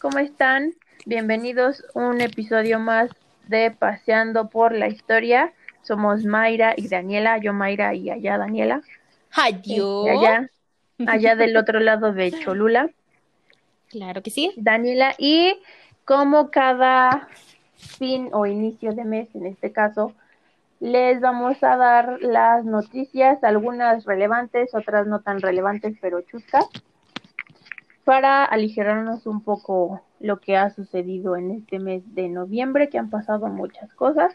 ¿cómo están? Bienvenidos a un episodio más de Paseando por la Historia. Somos Mayra y Daniela, yo Mayra y allá Daniela. Adiós. Y allá, allá del otro lado de Cholula. Claro que sí. Daniela, y como cada fin o inicio de mes, en este caso, les vamos a dar las noticias, algunas relevantes, otras no tan relevantes, pero chuscas, para aligerarnos un poco lo que ha sucedido en este mes de noviembre, que han pasado muchas cosas.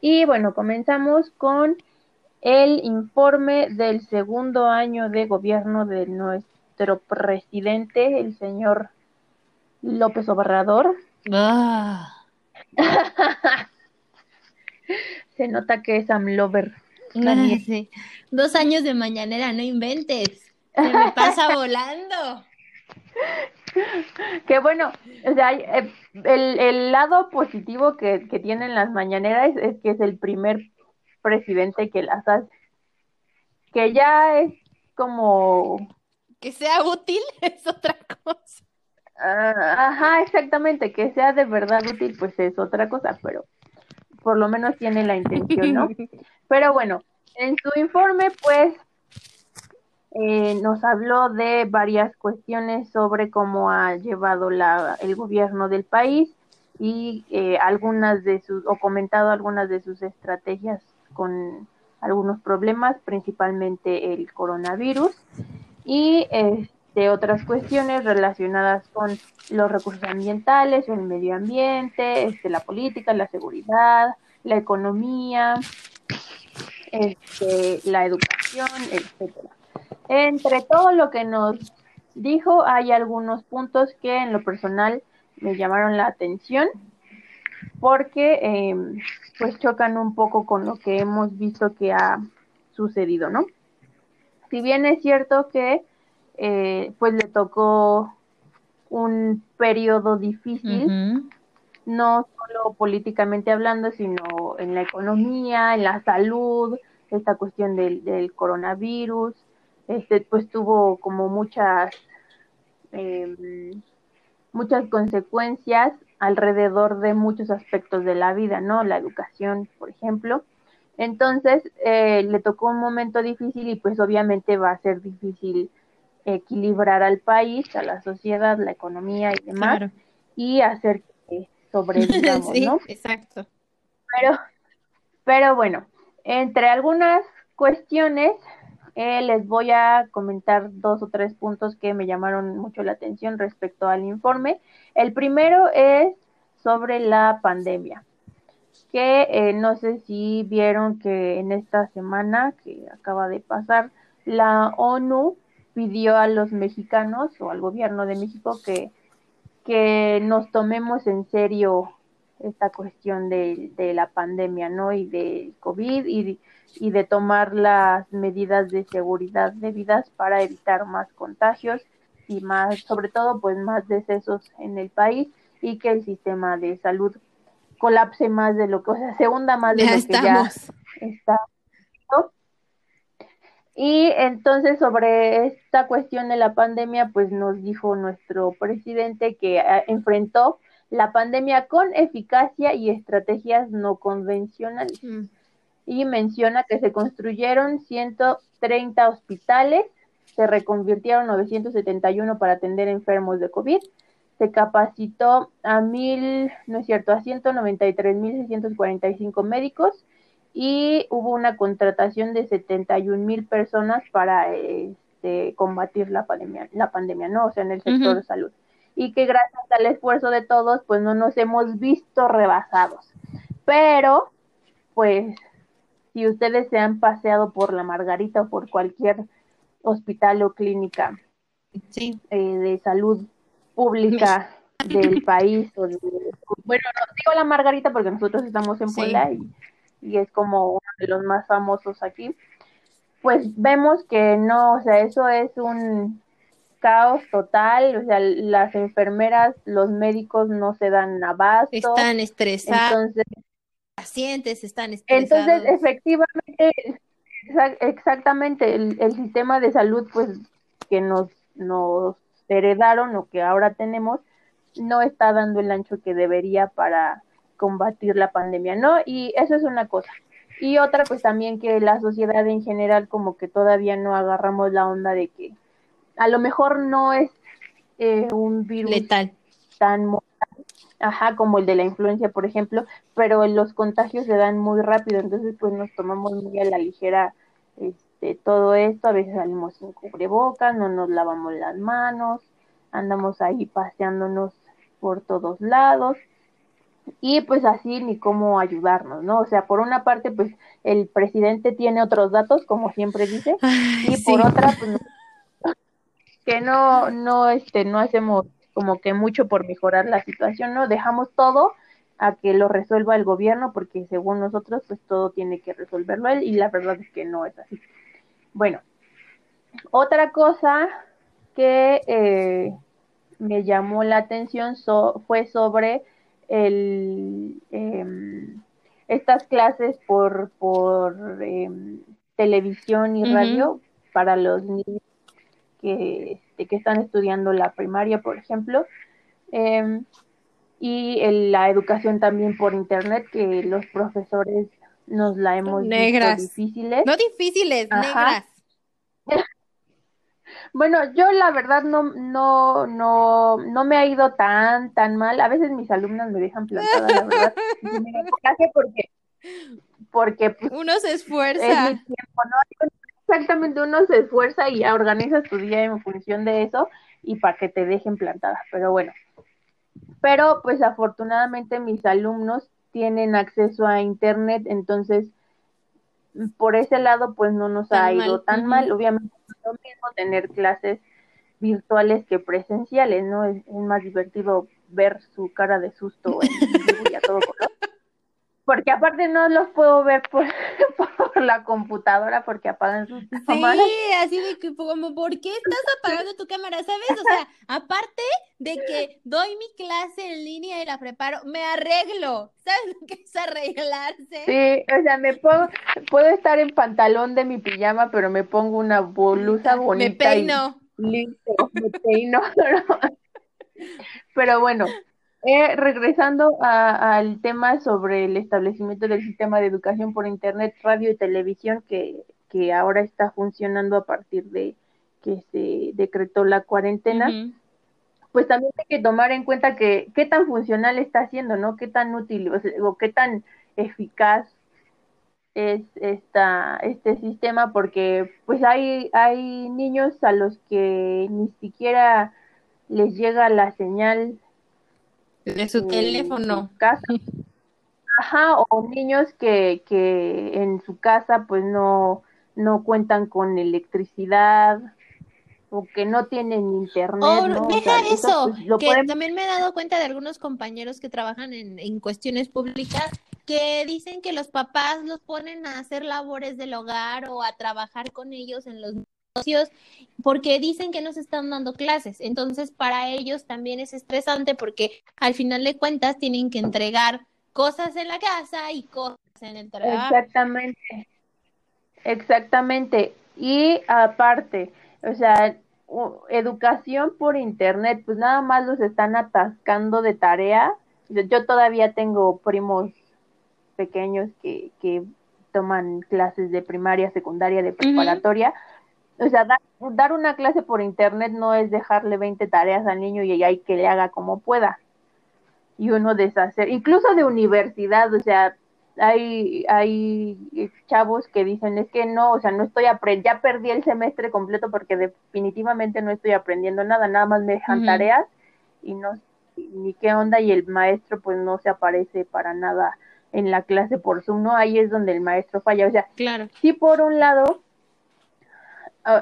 Y bueno, comenzamos con el informe del segundo año de gobierno de nuestro presidente, el señor López Obrador. Ah. Se nota que es Amlover. Ah, sí. Dos años de mañanera, no inventes. Se me pasa volando. Que bueno, o sea, eh, el, el lado positivo que, que tienen las mañaneras es, es que es el primer presidente que las hace. Que ya es como Que sea útil es otra cosa. Ah, ajá, exactamente, que sea de verdad útil, pues es otra cosa, pero por lo menos tiene la intención, ¿no? Pero bueno, en su informe, pues, eh, nos habló de varias cuestiones sobre cómo ha llevado la, el gobierno del país y eh, algunas de sus, o comentado algunas de sus estrategias con algunos problemas, principalmente el coronavirus y este, otras cuestiones relacionadas con los recursos ambientales, el medio ambiente, este, la política, la seguridad, la economía, este, la educación, etcétera. Entre todo lo que nos dijo, hay algunos puntos que en lo personal me llamaron la atención porque eh, pues chocan un poco con lo que hemos visto que ha sucedido, ¿no? Si bien es cierto que eh, pues le tocó un periodo difícil, no solo políticamente hablando, sino en la economía, en la salud, esta cuestión del, del coronavirus, este, pues tuvo como muchas, eh, muchas consecuencias alrededor de muchos aspectos de la vida, ¿no? La educación, por ejemplo. Entonces, eh, le tocó un momento difícil y pues obviamente va a ser difícil equilibrar al país, a la sociedad, la economía y demás Claro. y hacer que sobrevivamos, Sí, ¿no? exacto. Pero, pero bueno, entre algunas cuestiones eh, les voy a comentar dos o tres puntos que me llamaron mucho la atención respecto al informe. El primero es sobre la pandemia, que eh, no sé si vieron que en esta semana que acaba de pasar, la ONU pidió a los mexicanos o al gobierno de México que que nos tomemos en serio esta cuestión de, de la pandemia, ¿no? Y del COVID y, y de tomar las medidas de seguridad debidas para evitar más contagios y más, sobre todo, pues más decesos en el país y que el sistema de salud colapse más de lo que, o sea, se hunda más de Ya lo que ya está. ¿no? Y entonces sobre esta cuestión de la pandemia, pues nos dijo nuestro presidente que eh, enfrentó la pandemia con eficacia y estrategias no convencionales. Mm. Y menciona que se construyeron 130 hospitales, se reconvirtieron 971 para atender enfermos de COVID, se capacitó a mil, no es cierto, a 193.645 médicos y hubo una contratación de 71 mil personas para este, combatir la pandemia, la pandemia, ¿no? O sea, en el sector Ujú. de salud. Y que gracias al esfuerzo de todos, pues no nos hemos visto rebasados. Pero, pues, si ustedes se han paseado por la Margarita o por cualquier hospital o clínica Sí. eh, de salud pública del país, o de- bueno, no digo la Margarita porque nosotros estamos en Sí. Puebla y y es como uno de los más famosos aquí, pues vemos que no, o sea, eso es un caos total, o sea, las enfermeras, los médicos no se dan abasto, Están estresados, entonces, pacientes están entonces estresados. efectivamente, exa- exactamente, el, el sistema de salud, pues, que nos, nos heredaron o que ahora tenemos, no está dando el ancho que debería para combatir la pandemia, ¿no? Y eso es una cosa. Y otra, pues también que la sociedad en general como que todavía no agarramos la onda de que a lo mejor no es eh, un virus Letal. tan mortal, ajá, como el de la influencia, por ejemplo, pero los contagios se dan muy rápido, entonces pues nos tomamos muy a la ligera este, todo esto, a veces salimos sin cubrebocas, no nos lavamos las manos, andamos ahí paseándonos por todos lados y pues así ni cómo ayudarnos, ¿no? O sea, por una parte pues el presidente tiene otros datos, como siempre dice, Ay, y sí. por otra pues que no no este no hacemos como que mucho por mejorar la situación, ¿no? Dejamos todo a que lo resuelva el gobierno porque según nosotros pues todo tiene que resolverlo él y la verdad es que no es así. Bueno, otra cosa que eh, me llamó la atención so- fue sobre el em, estas clases por por em, televisión y radio para los niños que, este, que están estudiando la primaria, por ejemplo, em, y el- la educación también por internet, que los profesores nos la hemos Negras. visto difíciles. No difíciles, Ajá. negras. Bueno, yo la verdad no, no, no, no me ha ido tan, tan mal. A veces mis alumnas me dejan plantada, la verdad. Me porque, porque pues, Uno se es esfuerza. mi tiempo, ¿no? Exactamente, uno se esfuerza y organiza tu día en función de eso y para que te dejen plantada. Pero bueno, pero pues afortunadamente mis alumnos tienen acceso a internet, entonces por ese lado pues no nos Tan ha ido mal, tan mal. Obviamente no es lo mismo tener clases virtuales que presenciales, ¿no? Es, es más divertido ver su cara de susto en y a todo color. Porque aparte no los puedo ver por, por la computadora porque apagan sus cámaras. Sí, así de que como, ¿por qué estás apagando tu cámara? ¿Sabes? O sea, aparte de que doy mi clase en línea y la preparo, me arreglo. ¿Sabes lo que es arreglarse? Sí, o sea, me pongo, puedo estar en pantalón de mi pijama, pero me pongo una blusa Me bonita y peino. listo, me peino. Pero bueno, eh, regresando a- al tema sobre el establecimiento del sistema de educación por internet, radio y televisión que, que ahora está funcionando a partir de que se decretó la cuarentena, pues también hay que tomar en cuenta que qué tan funcional está haciendo, ¿no? Qué tan útil o, sea, o qué tan eficaz es esta, este sistema, porque pues hay, hay niños a los que ni siquiera les llega la señal De su teléfono. su casa. Ajá, o niños que, que en su casa pues no, no cuentan con electricidad o que no tienen internet, Oh, ¿no? O deja sea, eso, pues, que podemos- también me he dado cuenta de algunos compañeros que trabajan en, en cuestiones públicas que dicen que los papás los ponen a hacer labores del hogar o a trabajar con ellos en los porque dicen que no se están dando clases. Entonces, para ellos también es estresante porque al final de cuentas tienen que entregar cosas en la casa y cosas en el trabajo. Exactamente, exactamente. Y aparte, o sea, educación por internet, pues nada más los están atascando de tarea. Yo, yo todavía tengo primos pequeños que, que toman clases de primaria, secundaria, de preparatoria. O sea, dar, dar una clase por internet no es dejarle 20 tareas al niño y hay que le haga como pueda. Y uno deshacer, incluso de universidad, o sea, hay, hay chavos que dicen, es que no, o sea, no estoy aprendiendo, ya perdí el semestre completo porque definitivamente no estoy aprendiendo nada, nada más me dejan tareas y no ni qué onda y el maestro pues no se aparece para nada en la clase por Zoom, ¿no? Ahí es donde el maestro falla, o sea, Claro. sí por un lado,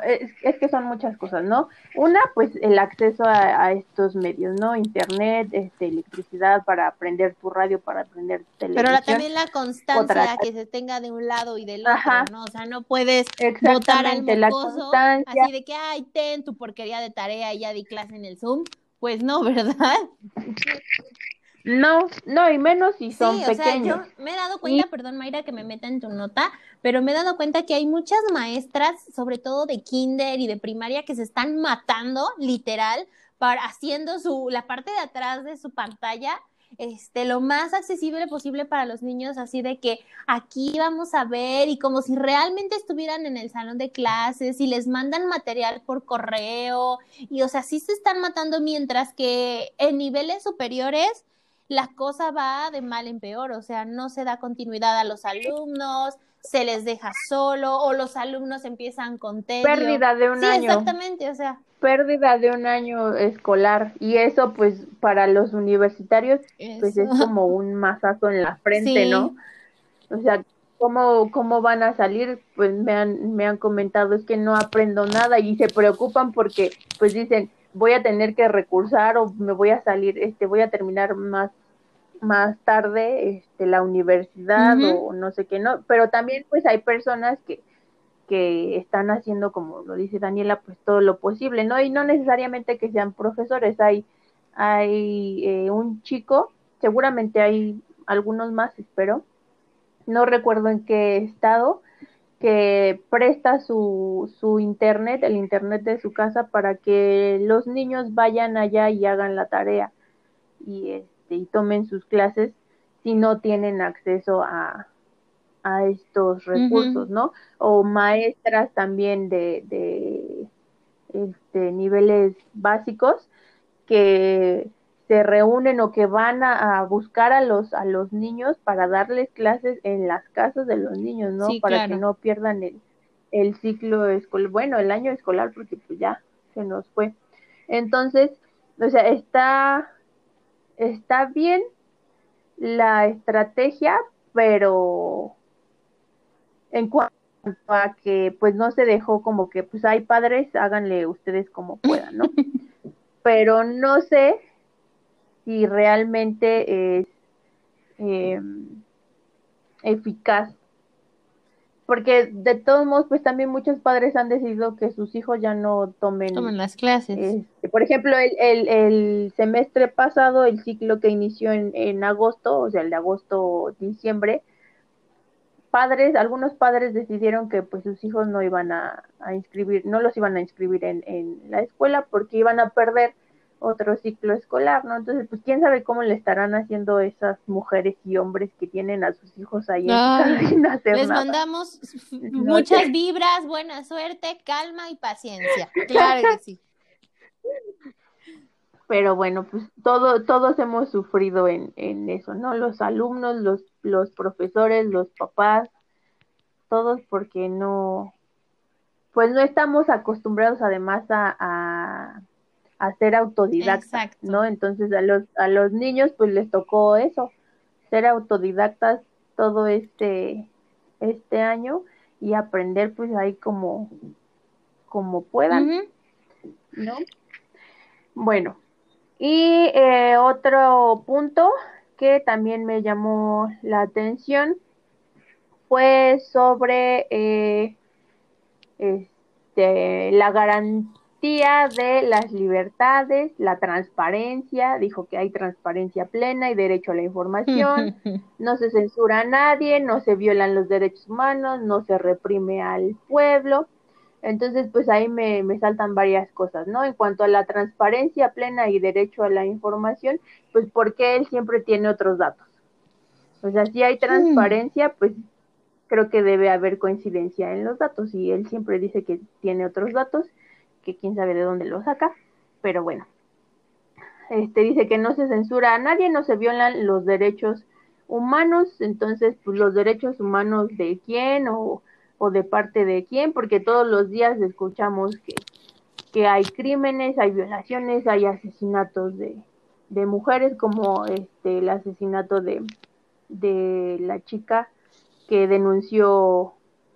es, es que son muchas cosas, ¿no? Una, pues el acceso a, a estos medios, ¿no? Internet, este, electricidad para aprender tu radio, para aprender Pero televisión. la- también la constancia Otra- que se tenga de un lado y del otro, Ajá. ¿no? O sea, no puedes votar al la mocoso así de que, ay, ten tu porquería de tarea y ya di clase en el Zoom. Pues no, ¿verdad? No, no, y menos si son sí, o sea, pequeños. yo me he dado cuenta, Y- perdón Mayra que me meta en tu nota, pero me he dado cuenta que hay muchas maestras, sobre todo de kinder y de primaria, que se están matando, literal, para haciendo su la parte de atrás de su pantalla este, lo más accesible posible para los niños, así de que aquí vamos a ver y como si realmente estuvieran en el salón de clases y les mandan material por correo y o sea, sí se están matando mientras que en niveles superiores la cosa va de mal en peor, o sea, no se da continuidad a los alumnos, se les deja solo o los alumnos empiezan con tedio. Pérdida de un año. exactamente, o sea. Pérdida de un año escolar y eso pues para los universitarios pues es como un mazazo en la frente, ¿no? O sea, ¿cómo, ¿cómo van a salir? Pues me han, me han comentado es que no aprendo nada y se preocupan porque pues dicen voy a tener que recursar o me voy a salir, este, voy a terminar más más tarde este, la universidad o no sé qué, ¿no? Pero también pues hay personas que, que están haciendo, como lo dice Daniela, pues todo lo posible, ¿no? Y no necesariamente que sean profesores, hay, hay eh, un chico, seguramente hay algunos más, espero, no recuerdo en qué estado, que presta su, su internet, el internet de su casa, para que los niños vayan allá y hagan la tarea. Y este y tomen sus clases si no tienen acceso a, a estos recursos, ¿no? O maestras también de, de este, niveles básicos que se reúnen o que van a, buscar a los a los niños para darles clases en las casas de los niños, ¿no? para que no pierdan el, el ciclo escolar, bueno, el año escolar porque pues ya se nos fue. Entonces, o sea, está está bien la estrategia, pero en cuanto a que pues no se dejó como que pues hay padres, háganle ustedes como puedan, ¿no? pero no sé si realmente es em, eficaz porque de todos modos, pues también muchos padres han decidido que sus hijos ya no tomen, tomen las clases. Este, por ejemplo, el, el, el, semestre pasado, el ciclo que inició en, en agosto, o sea, el de agosto-diciembre, padres, algunos padres decidieron que pues sus hijos no iban a, a inscribir, no los iban a inscribir en, en la escuela porque iban a perder otro ciclo escolar, ¿no? Entonces, pues quién sabe cómo le estarán haciendo esas mujeres y hombres que tienen a sus hijos ahí sin hacer Les mandamos muchas vibras, buena suerte, calma y paciencia. Claro que sí. Pero bueno, pues todo, todos hemos sufrido en, en eso, ¿no? Los alumnos, los, los profesores, los papás, todos porque no, pues no estamos acostumbrados además a a ser autodidactas, ¿no? Entonces a los, a los niños pues les tocó eso, ser autodidactas todo este, este año y aprender pues ahí como, como puedan, ¿no? Bueno, y eh, otro punto que también me llamó la atención fue sobre eh, este, la garantía de las libertades, la transparencia, dijo que hay transparencia plena y derecho a la información, no se censura a nadie, no se violan los derechos humanos, no se reprime al pueblo. Entonces, pues ahí me, me saltan varias cosas, ¿no? En cuanto a la transparencia plena y derecho a la información, pues porque él siempre tiene otros datos. O sea, si hay mm. transparencia, pues creo que debe haber coincidencia en los datos y él siempre dice que tiene otros datos que quién sabe de dónde lo saca, pero bueno. Este dice que no se censura a nadie, no se violan los derechos humanos, entonces pues los derechos humanos de quién o, o de parte de quién, porque todos los días escuchamos que, que hay crímenes, hay violaciones, hay asesinatos de, de mujeres, como este el asesinato de, de la chica que denunció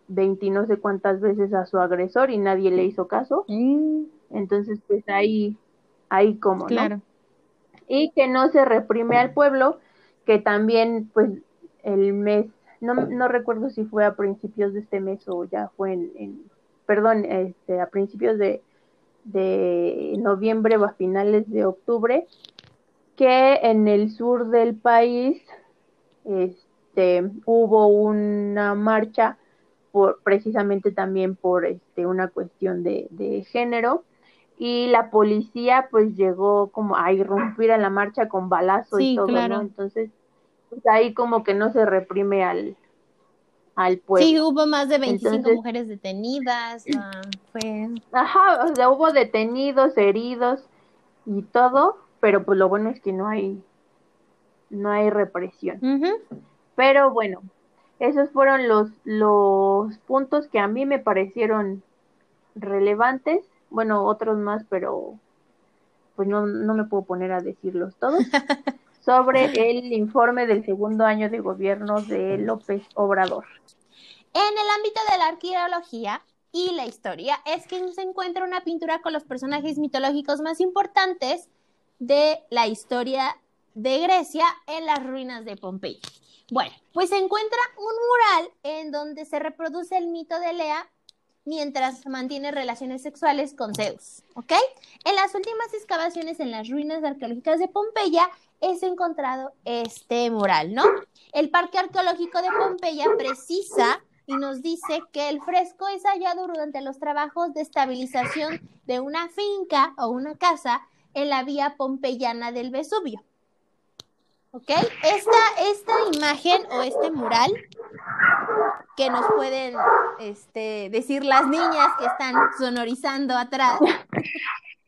20 no sé cuántas veces a su agresor y nadie le hizo caso. Mm. Entonces, pues ahí, ahí como, claro. Y que no se reprime al pueblo, que también, pues, el mes, no, no recuerdo si fue a principios de este mes o ya fue en, perdón, este, a principios de, de noviembre o a finales de octubre, que en el sur del país este, hubo una marcha por, precisamente también por este, una cuestión de, género, y la policía pues llegó como a irrumpir a la marcha con balazo y todo, ¿no? Entonces, pues ahí como que no se reprime al, al pueblo. Sí, hubo más de 25 mujeres detenidas, ah, fue... Ajá, o sea, hubo detenidos, heridos y todo, pero pues lo bueno es que no hay, no hay represión. Pero bueno, esos fueron los, los puntos que a mí me parecieron relevantes, bueno, otros más, pero pues no, no me puedo poner a decirlos todos, sobre el informe del segundo año de gobierno de López Obrador. En el ámbito de la arqueología y la historia es que se encuentra una pintura con los personajes mitológicos más importantes de la historia de Grecia en las ruinas de Pompeya. Bueno, pues se encuentra un mural en donde se reproduce el mito de Lea mientras mantiene relaciones sexuales con Zeus, ¿ok? En las últimas excavaciones en las ruinas arqueológicas de Pompeya es encontrado este mural, ¿no? El Parque Arqueológico de Pompeya precisa y nos dice que el fresco es hallado durante los trabajos de estabilización de una finca o una casa en la vía pompeyana del Vesubio. ¿Ok? Esta, esta imagen o este mural que nos pueden este, decir las niñas que están sonorizando atrás.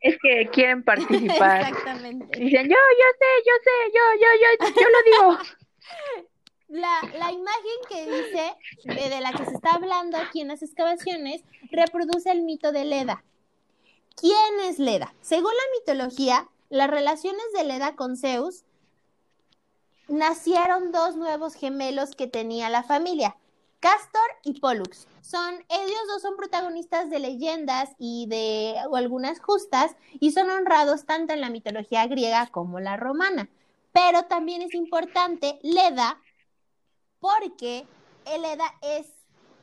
Es que quieren participar. Exactamente. Dicen, yo, yo sé, yo sé, yo, yo, yo, yo lo digo. la, la, imagen que dice, eh, de la que se está hablando aquí en las excavaciones, reproduce el mito de Leda. ¿Quién es Leda? Según la mitología, las relaciones de Leda con Zeus nacieron dos nuevos gemelos que tenía la familia, Castor y Pollux. Son, ellos dos son protagonistas de leyendas y de algunas justas y son honrados tanto en la mitología griega como la romana. Pero también es importante Leda porque Eleda es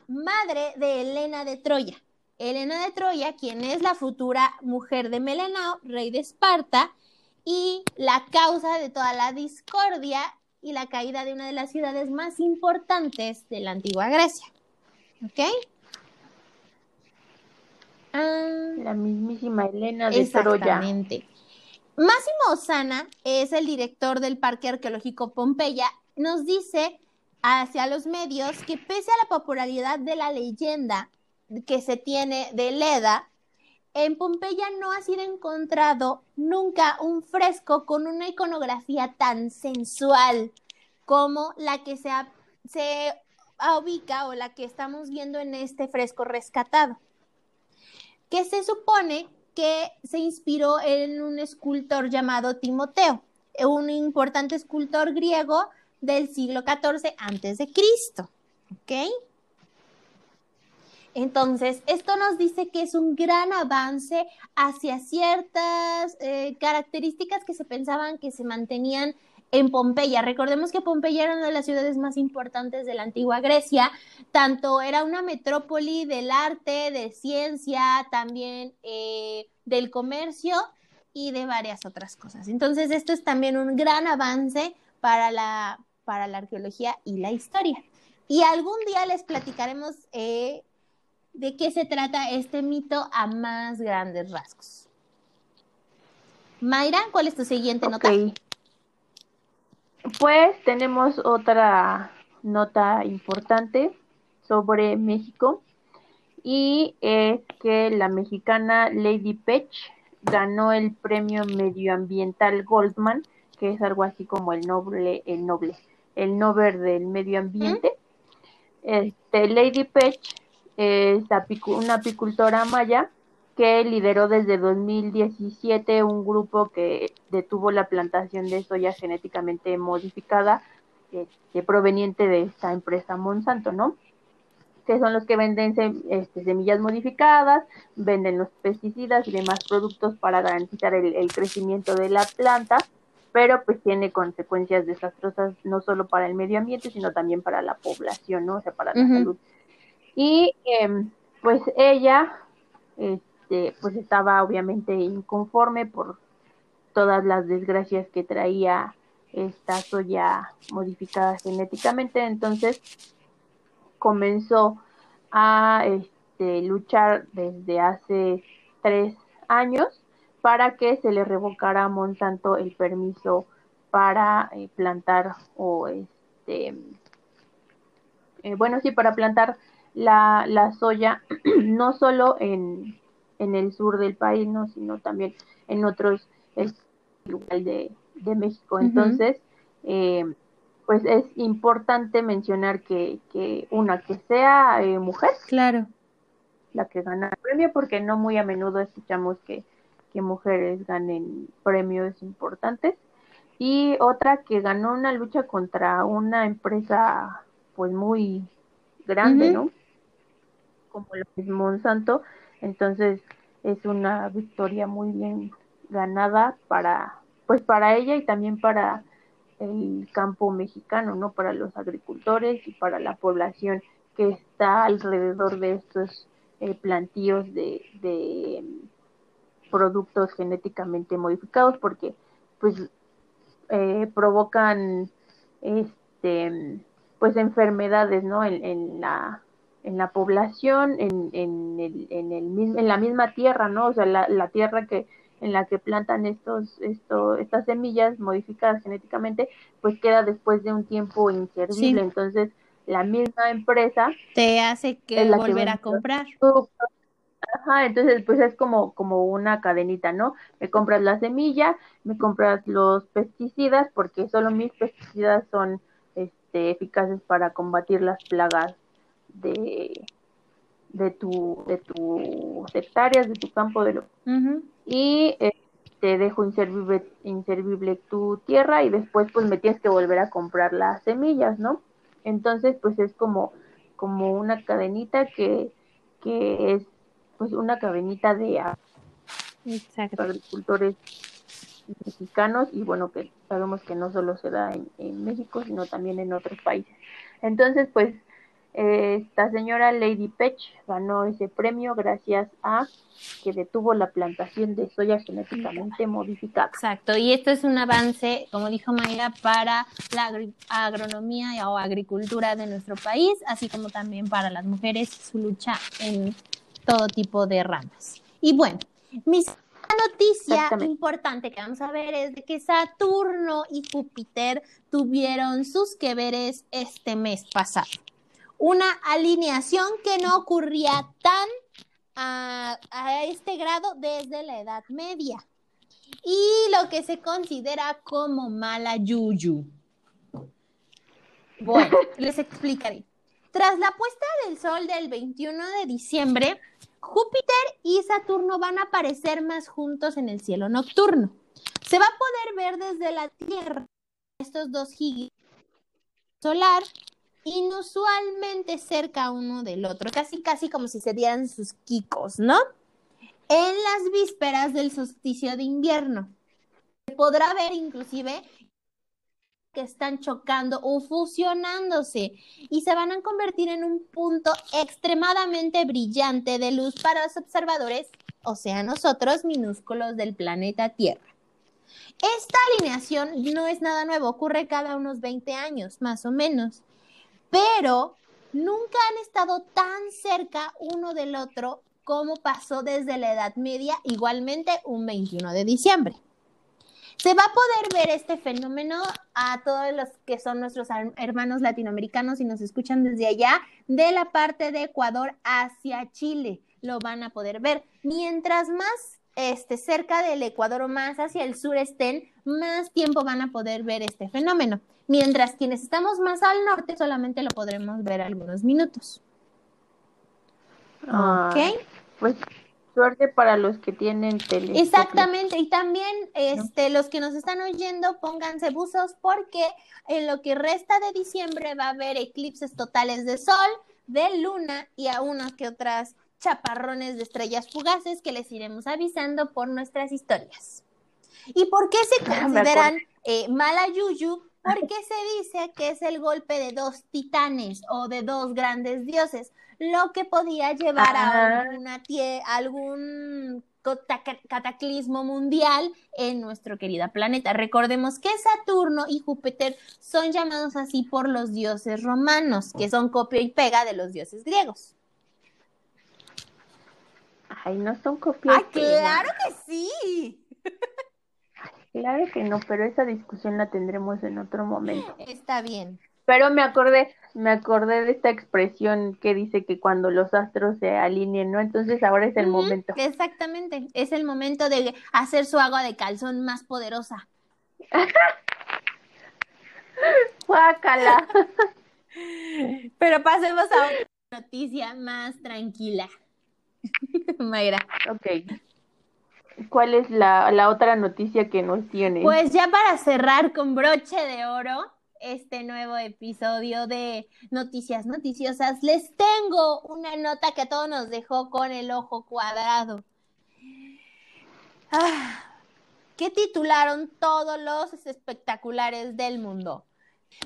madre de Helena de Troya. Helena de Troya, quien es la futura mujer de Melenao, rey de Esparta, y la causa de toda la discordia y la caída de una de las ciudades más importantes de la antigua Grecia. ¿Ok? Ah, la mismísima Helena de Troya. Exactamente. Máximo Osana es el director del Parque Arqueológico Pompeya. Nos dice hacia los medios que pese a la popularidad de la leyenda que se tiene de Leda, en Pompeya no ha sido encontrado nunca un fresco con una iconografía tan sensual como la que se, se ubica o la que estamos viendo en este fresco rescatado, que se supone que se inspiró en un escultor llamado Timoteo, un importante escultor griego del siglo XIV antes de Cristo. ¿Ok? Entonces, esto nos dice que es un gran avance hacia ciertas eh, características que se pensaban que se mantenían en Pompeya. Recordemos que Pompeya era una de las ciudades más importantes de la antigua Grecia, tanto era una metrópoli del arte, de ciencia, también eh, del comercio y de varias otras cosas. Entonces, esto es también un gran avance para la, para la arqueología y la historia. Y algún día les platicaremos eh, de qué se trata este mito a más grandes rasgos. Mayra, ¿cuál es tu siguiente nota? Pues tenemos otra nota importante sobre México y es que la mexicana Lady Pech ganó el premio medioambiental Goldman, que es algo así como el noble, el noble, el Nobel del Medio Ambiente. Este, Lady Pech es una apicultora maya que lideró desde 2017 un grupo que detuvo la plantación de soya genéticamente modificada este, proveniente de esta empresa Monsanto, ¿no? Que son los que venden este, semillas modificadas, venden los pesticidas y demás productos para garantizar el crecimiento de la planta pero pues tiene consecuencias desastrosas no solo para el medio ambiente, sino también para la población, ¿no? O sea, para la salud. Y em, pues ella, este, pues estaba obviamente inconforme por todas las desgracias que traía esta soya modificada genéticamente, entonces comenzó a este, luchar desde hace tres años para que se le revocara a Monsanto el permiso para eh, plantar o este eh, bueno sí para plantar la, la soya no solo en, en, el sur del país no sino también en otros lugares de, de México. Entonces eh, pues es importante mencionar que, que una que sea eh, mujer claro. la que gana el premio porque no muy a menudo escuchamos que, que mujeres ganen premios importantes. Y otra que ganó una lucha contra una empresa pues muy grande, ¿no? Como la es Monsanto, entonces es una victoria muy bien ganada para pues para ella y también para el campo mexicano, ¿no? Para los agricultores y para la población que está alrededor de estos eh, plantíos de, de productos genéticamente modificados, porque pues eh, provocan este pues enfermedades no en, en la en la población en, en, el, en, el, en la misma tierra no o sea la, la tierra que en la que plantan estos esto estas semillas modificadas genéticamente pues queda después de un tiempo inservible. Entonces la misma empresa te hace que volver a comprar. Ajá, entonces pues es como, como una cadenita, ¿no? Me compras la semilla, me compras los pesticidas, porque solo mis pesticidas son este, eficaces para combatir las plagas de, de tu, de tus hectáreas, de tu campo de lo y eh, te dejo inservible, inservible tu tierra y después pues me tienes que volver a comprar las semillas, ¿no? Entonces pues es como, como una cadenita que, que es pues una cadenita de agricultores mexicanos y bueno que sabemos que no solo se da en, México sino también en otros países. Entonces pues esta señora Lady Pech ganó ese premio gracias a que detuvo la plantación de soya genéticamente modificada. Exacto, y esto es un avance, como dijo Mayra, para la agronomía o agricultura de nuestro país, así como también para las mujeres, su lucha en todo tipo de ramas. Y bueno, mi noticia importante que vamos a ver es de que Saturno y Júpiter tuvieron sus que veres este mes pasado. Una alineación que no ocurría tan a, a este grado desde la Edad Media. Y lo que se considera como mala yuyu. Bueno, les explicaré. Tras la puesta del sol del 21 de diciembre, Júpiter y Saturno van a aparecer más juntos en el cielo nocturno. Se va a poder ver desde la Tierra estos dos gigantes solar inusualmente cerca uno del otro, casi casi como si se dieran sus quicos, ¿no? En las vísperas del solsticio de invierno. Se podrá ver inclusive que están chocando o fusionándose y se van a convertir en un punto extremadamente brillante de luz para los observadores, o sea, nosotros minúsculos del planeta Tierra. Esta alineación no es nada nuevo, ocurre cada unos 20 años, más o menos, pero nunca han estado tan cerca uno del otro como pasó desde la Edad Media, igualmente un 21 de diciembre. Se va a poder ver este fenómeno a todos los que son nuestros hermanos latinoamericanos y nos escuchan desde allá, de la parte de Ecuador hacia Chile. Lo van a poder ver. Mientras más este, cerca del Ecuador o más hacia el sur estén, más tiempo van a poder ver este fenómeno. Mientras quienes estamos más al norte solamente lo podremos ver algunos minutos. ¿Ok? Pues Suerte para los que tienen tele. Exactamente, y también este, los que nos están oyendo, pónganse buzos porque en lo que resta de diciembre va a haber eclipses totales de sol, de luna y a unas que otras chaparrones de estrellas fugaces que les iremos avisando por nuestras historias. ¿Y por qué se ah, consideran eh, mala yuyu? Porque se dice que es el golpe de dos titanes o de dos grandes dioses lo que podía llevar a una algún cataclismo mundial en nuestro querido planeta. Recordemos que Saturno y Júpiter son llamados así por los dioses romanos, que son copia y pega de los dioses griegos. Ay, no son copias. ¡Ah, claro que sí! Claro que no, pero esa discusión la tendremos en otro momento. Está bien. Pero me acordé, me acordé de esta expresión que dice que cuando los astros se alineen, ¿no? Entonces ahora es el momento. Exactamente. Es el momento de hacer su agua de calzón más poderosa. ¡Guácala! Pero pasemos a otra noticia más tranquila. Mayra. Ok. ¿Cuál es la, la otra noticia que nos tiene? Pues ya para cerrar con broche de oro este nuevo episodio de Noticias Noticiosas, les tengo una nota que a todos nos dejó con el ojo cuadrado. Ah, que titularon todos los espectaculares del mundo.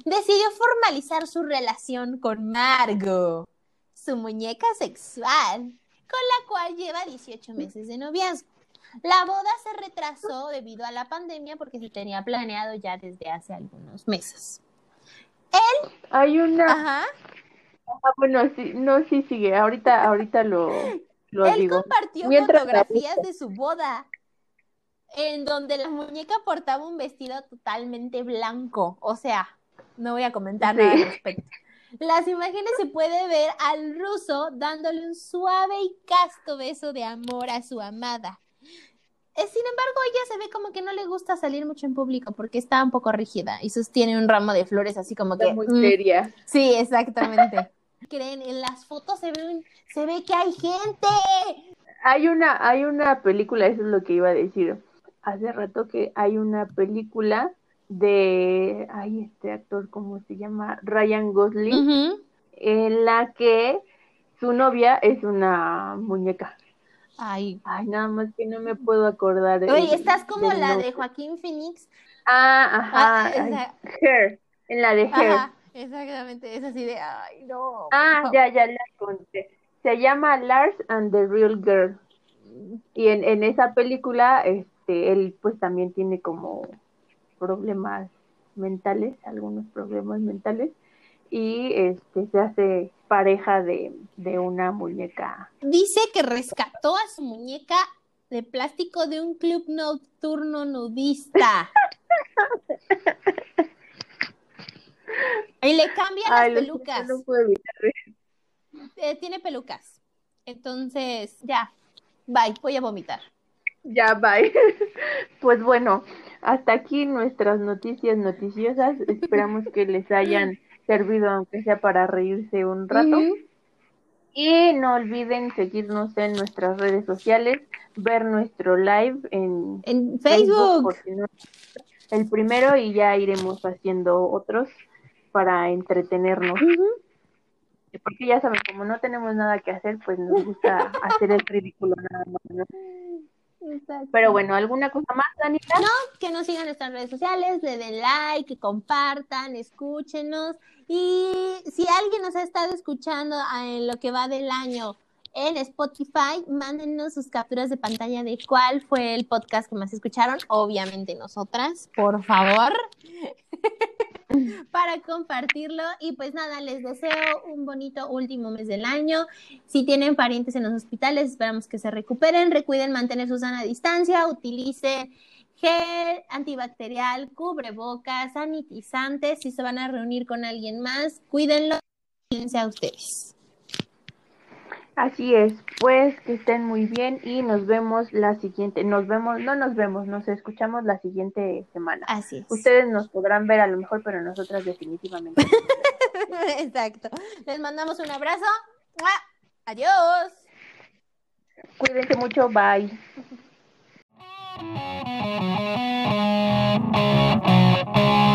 Decidió formalizar su relación con Margot, su muñeca sexual, con la cual lleva 18 meses de noviazgo. La boda se retrasó debido a la pandemia porque se tenía planeado ya desde hace algunos meses. Hay una. Ajá. Ah, bueno, sí, no, sí sigue. Ahorita, ahorita lo, lo Él digo. compartió Mientras fotografías de su boda en donde la muñeca portaba un vestido totalmente blanco. O sea, no voy a comentar Sí. nada al respecto. Las imágenes se puede ver al ruso dándole un suave y casto beso de amor a su amada. Eh, Sin embargo, ella se ve como que no le gusta salir mucho en público porque está un poco rígida y sostiene un ramo de flores así como que... Está muy mm, seria. Sí, exactamente. Creen, en las fotos se ve, un- se ve que hay gente. Hay una, hay una película, eso es lo que iba a decir. Hace rato que hay una película de, ay, este actor, ¿cómo se llama? Ryan Gosling, en la que su novia es una muñeca. Ay, Ay, nada más que no me puedo acordar. oye, estás como la nombre. de Joaquín Phoenix. Ah, ajá, Ah, ay, esa- Her, en la de Her. Ajá, exactamente, es así de, ay, no. Ah, ya, ya la encontré. Se llama Lars and the Real Girl. Y en, en esa película, este, él pues también tiene como problemas mentales, algunos problemas mentales, y este se hace pareja de, de una muñeca. Dice que rescató a su muñeca de plástico de un club nocturno nudista. y le cambian Ay, las pelucas. no puedo evitar Eh, tiene pelucas. Entonces, ya, bye, voy a vomitar. Ya, bye. Pues bueno, hasta aquí nuestras noticias noticiosas. Esperamos que les hayan servido, aunque sea para reírse un rato. Y no olviden seguirnos en nuestras redes sociales, ver nuestro live en En Facebook. no- el primero y ya iremos haciendo otros para entretenernos. Porque ya saben, como no tenemos nada que hacer, pues nos gusta hacer el ridículo nada más. ¿no? Exacto. Pero bueno, ¿alguna cosa más, Danita? que nos sigan en nuestras redes sociales, le den like, que compartan, escúchenos. Y si alguien nos ha estado escuchando en lo que va del año en Spotify, mándenos sus capturas de pantalla de cuál fue el podcast que más escucharon. Obviamente nosotras, por favor. para compartirlo. Y pues nada, les deseo un bonito último mes del año. Si tienen parientes en los hospitales, esperamos que se recuperen, recuiden mantener su sana distancia, utilicen gel antibacterial, cubrebocas, sanitizantes, si se van a reunir con alguien más, cuídenlo, cuídense a ustedes. Así es, pues que estén muy bien y nos vemos la siguiente, nos vemos, no nos vemos, nos escuchamos la siguiente semana. Así es. Ustedes nos podrán ver a lo mejor, pero nosotras definitivamente. Exacto. Les mandamos un abrazo. ¡Mua! Adiós. Cuídense mucho, bye.